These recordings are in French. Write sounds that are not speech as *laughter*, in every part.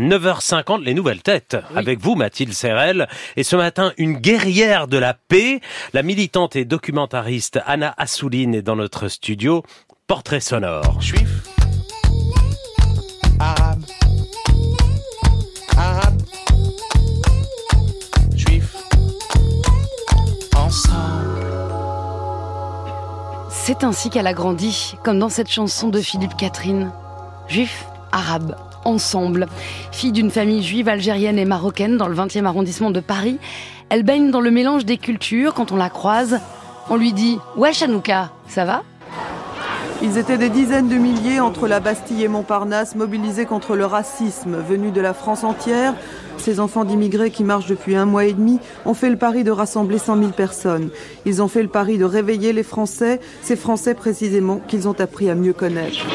9h50, les nouvelles têtes. Avec vous, Mathilde Serrel. Et ce matin, une guerrière de la paix. La militante et documentariste Anna Assouline est dans notre studio. Portrait sonore. Juif. Arabe. Arabe. Juif. Ensemble. C'est ainsi qu'elle a grandi, comme dans cette chanson de Philippe Catherine. Juif, arabe, ensemble. Fille d'une famille juive algérienne et marocaine dans le 20e arrondissement de Paris, elle baigne dans le mélange des cultures. Quand on la croise, on lui dit Ouais, Chanouka, ça va? Ils étaient des dizaines de milliers entre la Bastille et Montparnasse, mobilisés contre le racisme venu de la France entière. Ces enfants d'immigrés qui marchent depuis un mois et demi ont fait le pari de rassembler 100 000 personnes. Ils ont fait le pari de réveiller les Français, ces Français précisément qu'ils ont appris à mieux connaître.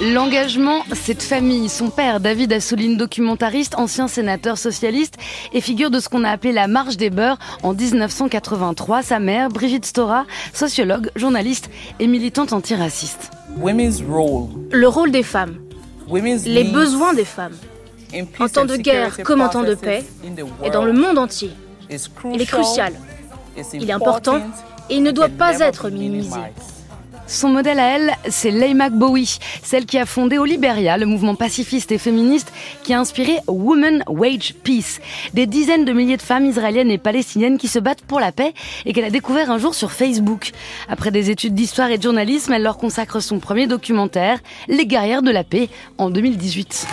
L'engagement, cette famille, son père, David Assouline, documentariste, ancien sénateur socialiste et figure de ce qu'on a appelé la marche des beurs en 1983. Sa mère, Brigitte Stora, sociologue, journaliste et militante antiraciste. Le rôle des femmes, les besoins des femmes, en temps de guerre comme en temps de paix, et dans le monde entier. Il est crucial, il est important et il ne doit pas être minimisé. Son modèle à elle, c'est Leymah Bowie, celle qui a fondé au Liberia le mouvement pacifiste et féministe qui a inspiré Women Wage Peace, des dizaines de milliers de femmes israéliennes et palestiniennes qui se battent pour la paix et qu'elle a découvert un jour sur Facebook. Après des études d'histoire et de journalisme, elle leur consacre son premier documentaire, Les guerrières de la paix, en 2018.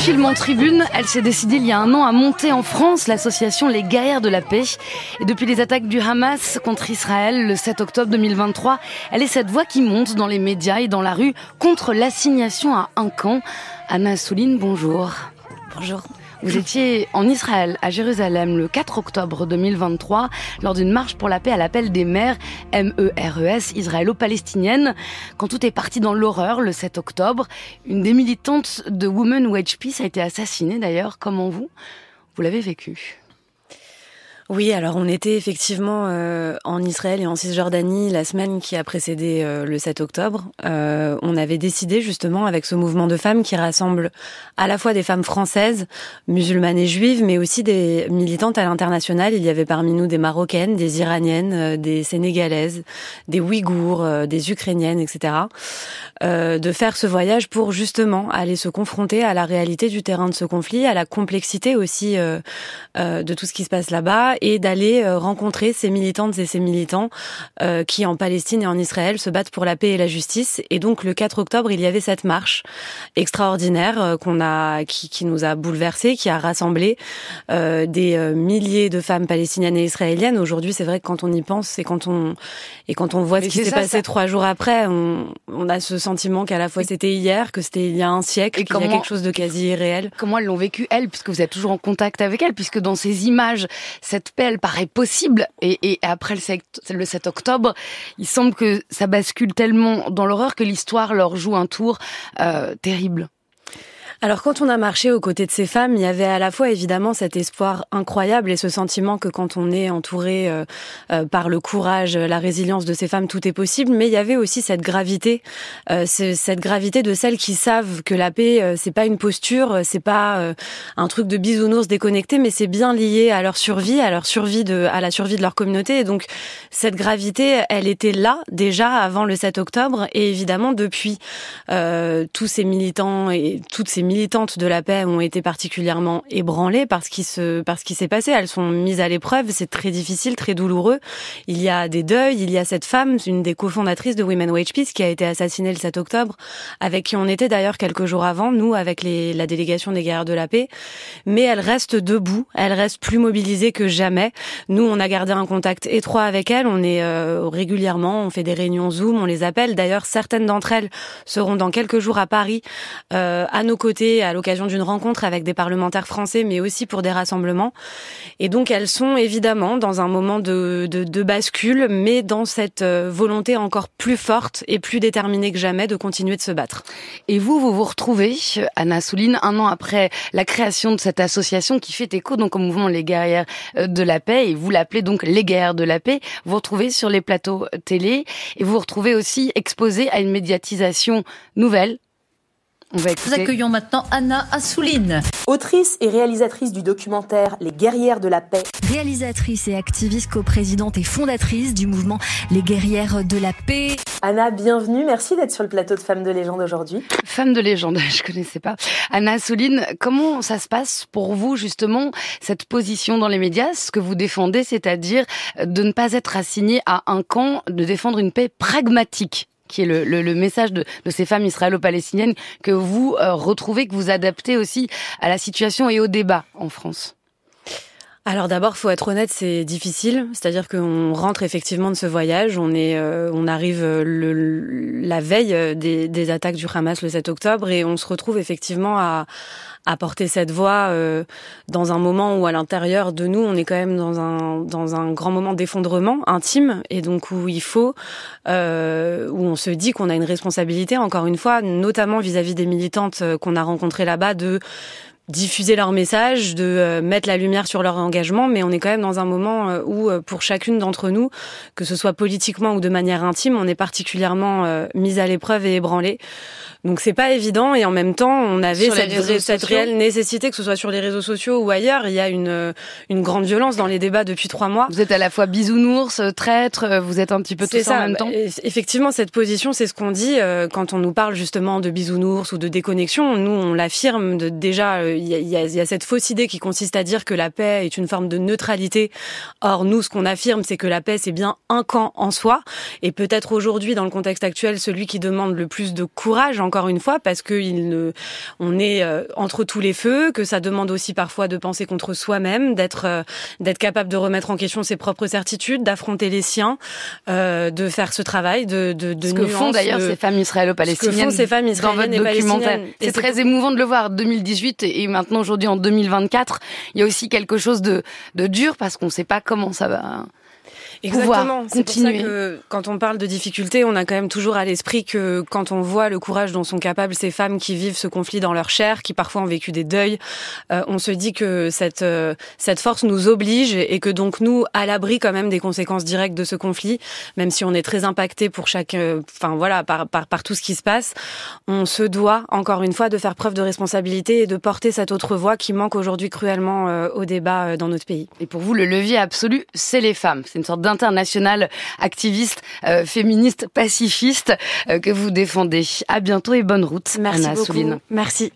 Film en tribune, elle s'est décidée il y a un an à monter en France l'association Les Guerrières de la Paix. Et depuis les attaques du Hamas contre Israël le 7 octobre 2023, elle est cette voix qui monte dans les médias et dans la rue contre l'assignation à un camp. Anna Souline, bonjour. Bonjour. Vous étiez en Israël, à Jérusalem, le 4 octobre 2023, lors d'une marche pour la paix à l'appel des mères MERES israélo-palestinienne. Quand tout est parti dans l'horreur, le 7 octobre, une des militantes de Women Wage Peace a été assassinée d'ailleurs. Comment vous, vous l'avez vécu oui, alors on était effectivement euh, en Israël et en Cisjordanie la semaine qui a précédé euh, le 7 octobre. Euh, on avait décidé justement avec ce mouvement de femmes qui rassemble à la fois des femmes françaises, musulmanes et juives, mais aussi des militantes à l'international. Il y avait parmi nous des Marocaines, des Iraniennes, des Sénégalaises, des Ouïghours, des Ukrainiennes, etc. de faire ce voyage pour justement aller se confronter à la réalité du terrain de ce conflit, à la complexité aussi de tout ce qui se passe là-bas et d'aller euh, rencontrer ces militantes et ces militants euh, qui en Palestine et en Israël se battent pour la paix et la justice. Et donc le 4 octobre, il y avait cette marche extraordinaire euh, qu'on a, qui, qui, nous a bouleversés, qui a rassemblé euh, des milliers de femmes palestiniennes et israéliennes. Aujourd'hui, c'est vrai que quand on y pense et quand on et quand on voit ce qui s'est passé trois jours après, on, on a ce sentiment qu'à la fois c'était hier, que c'était il y a un siècle, qu'il y a quelque chose de quasi irréel. Comment elles l'ont vécu elles, puisque vous êtes toujours en contact avec elles, puisque dans ces images, cette paix, elle paraît possible. Et, après le 7, octobre, il semble que ça bascule tellement dans l'horreur que l'histoire leur joue un tour euh, terrible. Alors quand on a marché aux côtés de ces femmes, il y avait à la fois évidemment cet espoir incroyable et ce sentiment que quand on est entouré euh, euh, par le courage, la résilience de ces femmes, tout est possible. Mais il y avait aussi cette gravité, euh, cette gravité de celles qui savent que la paix, c'est pas une posture, c'est pas un truc de bisounours déconnecté, mais c'est bien lié à leur survie, à leur survie de, à la survie de leur communauté. Et donc cette gravité, elle était là déjà avant le 7 octobre et évidemment depuis tous ces militants et toutes ces militantes de la paix ont été particulièrement ébranlées par ce qui se, par ce qui s'est passé. Elles sont mises à l'épreuve. C'est très difficile, très douloureux. Il y a des deuils. Il y a cette femme, une des cofondatrices de Women Wage Peace, qui a été assassinée le 7 octobre, avec qui on était d'ailleurs quelques jours avant, nous, avec la délégation des guerrières de la paix. Mais elle reste debout. Elle reste plus mobilisée que jamais. Nous, on a gardé un contact étroit avec elle. On est euh, régulièrement, on fait des réunions Zoom, on les appelle. D'ailleurs, certaines d'entre elles seront dans quelques jours à Paris, euh, à nos côtés à l'occasion d'une rencontre avec des parlementaires français, mais aussi pour des rassemblements. Et donc elles sont évidemment dans un moment de bascule, mais dans cette euh, volonté encore plus forte et plus déterminée que jamais de continuer de se battre. Et vous, vous vous retrouvez, Anna Souline, un an après la création de cette association qui fait écho donc au mouvement Les Guerrières euh, de la Paix, et vous l'appelez donc Les Guerrières de la Paix. Vous vous retrouvez sur les plateaux télé, et vous vous retrouvez aussi exposé à une médiatisation nouvelle, nous accueillons maintenant Anna Assouline. Autrice et réalisatrice du documentaire Les guerrières de la paix. Réalisatrice et activiste coprésidente et fondatrice du mouvement Les guerrières de la paix. Anna, bienvenue. Merci d'être sur le plateau de Femmes de légende aujourd'hui. Femme de légende, *laughs* je connaissais pas. Anna Assouline, comment ça se passe pour vous justement cette position dans les médias, ce que vous défendez, c'est-à-dire de ne pas être assigné à un camp, de défendre une paix pragmatique qui est le, le, message de, de, ces femmes israélo-palestiniennes que vous euh, retrouvez, que vous adaptez aussi à la situation et au débat en France alors d'abord, faut être honnête, c'est difficile. C'est-à-dire qu'on rentre effectivement de ce voyage, on est, euh, on arrive euh, la veille des, des, attaques du Hamas le 7 octobre et on se retrouve effectivement à, porter cette voix euh, dans un moment où à l'intérieur de nous, on est quand même dans un dans un grand moment d'effondrement intime et donc où il faut euh, où on se dit qu'on a une responsabilité encore une fois, notamment vis-à-vis des militantes euh, qu'on a rencontrées là-bas de diffuser leur message, de euh, mettre la lumière sur leur engagement, mais on est quand même dans un moment où, pour chacune d'entre nous, que ce soit politiquement ou de manière intime, on est particulièrement mise à l'épreuve et ébranlée. Donc c'est pas évident et en même temps on avait cette, cette, réelle nécessité que ce soit sur les réseaux sociaux ou ailleurs. Il y a une une grande violence dans les débats depuis trois mois. Vous êtes à la fois bisounours, traître, vous êtes un petit peu tout ça, en même temps. Effectivement, cette position, c'est ce qu'on dit euh, quand on nous parle justement de bisounours ou de déconnexion. Nous, on l'affirme. Déjà, euh, il y, a, y, a, y a cette fausse idée qui consiste à dire que la paix est une forme de neutralité. Or, nous, ce qu'on affirme, c'est que la paix, c'est bien un camp en soi. Et peut-être aujourd'hui, dans le contexte actuel, celui qui demande le plus de courage encore une fois, parce que il on est euh, entre tous les feux, que ça demande aussi parfois de penser contre soi-même, d'être euh, d'être capable de remettre en question ses propres certitudes, d'affronter les siens, euh, de faire ce travail de de, de ce que font d'ailleurs ces femmes israélo-palestiniennes. Ce que font ces femmes israéliennes dans votre documentaire. C'est très émouvant de le voir. 2018 et maintenant aujourd'hui en 2024, il y a aussi quelque chose de de dur parce qu'on ne sait pas comment ça va Exactement. C'est pour ça que quand on parle de difficultés, on a quand même toujours à l'esprit que quand on voit le courage dont sont capables ces femmes qui vivent ce conflit dans leur chair, qui parfois ont vécu des deuils, euh, on se dit que cette euh, cette force nous oblige et que donc nous, à l'abri quand même des conséquences directes de ce conflit, même si on est très impacté pour chaque, euh, enfin voilà, par, par par tout ce qui se passe, on se doit encore une fois de faire preuve de responsabilité et de porter cette autre voix qui manque aujourd'hui cruellement au débat dans notre pays. Et pour vous, le levier absolu, c'est les femmes. C'est une sorte internationale activiste, euh, féministe, pacifiste euh, que vous défendez. À bientôt et bonne route, Merci Anna beaucoup. Merci.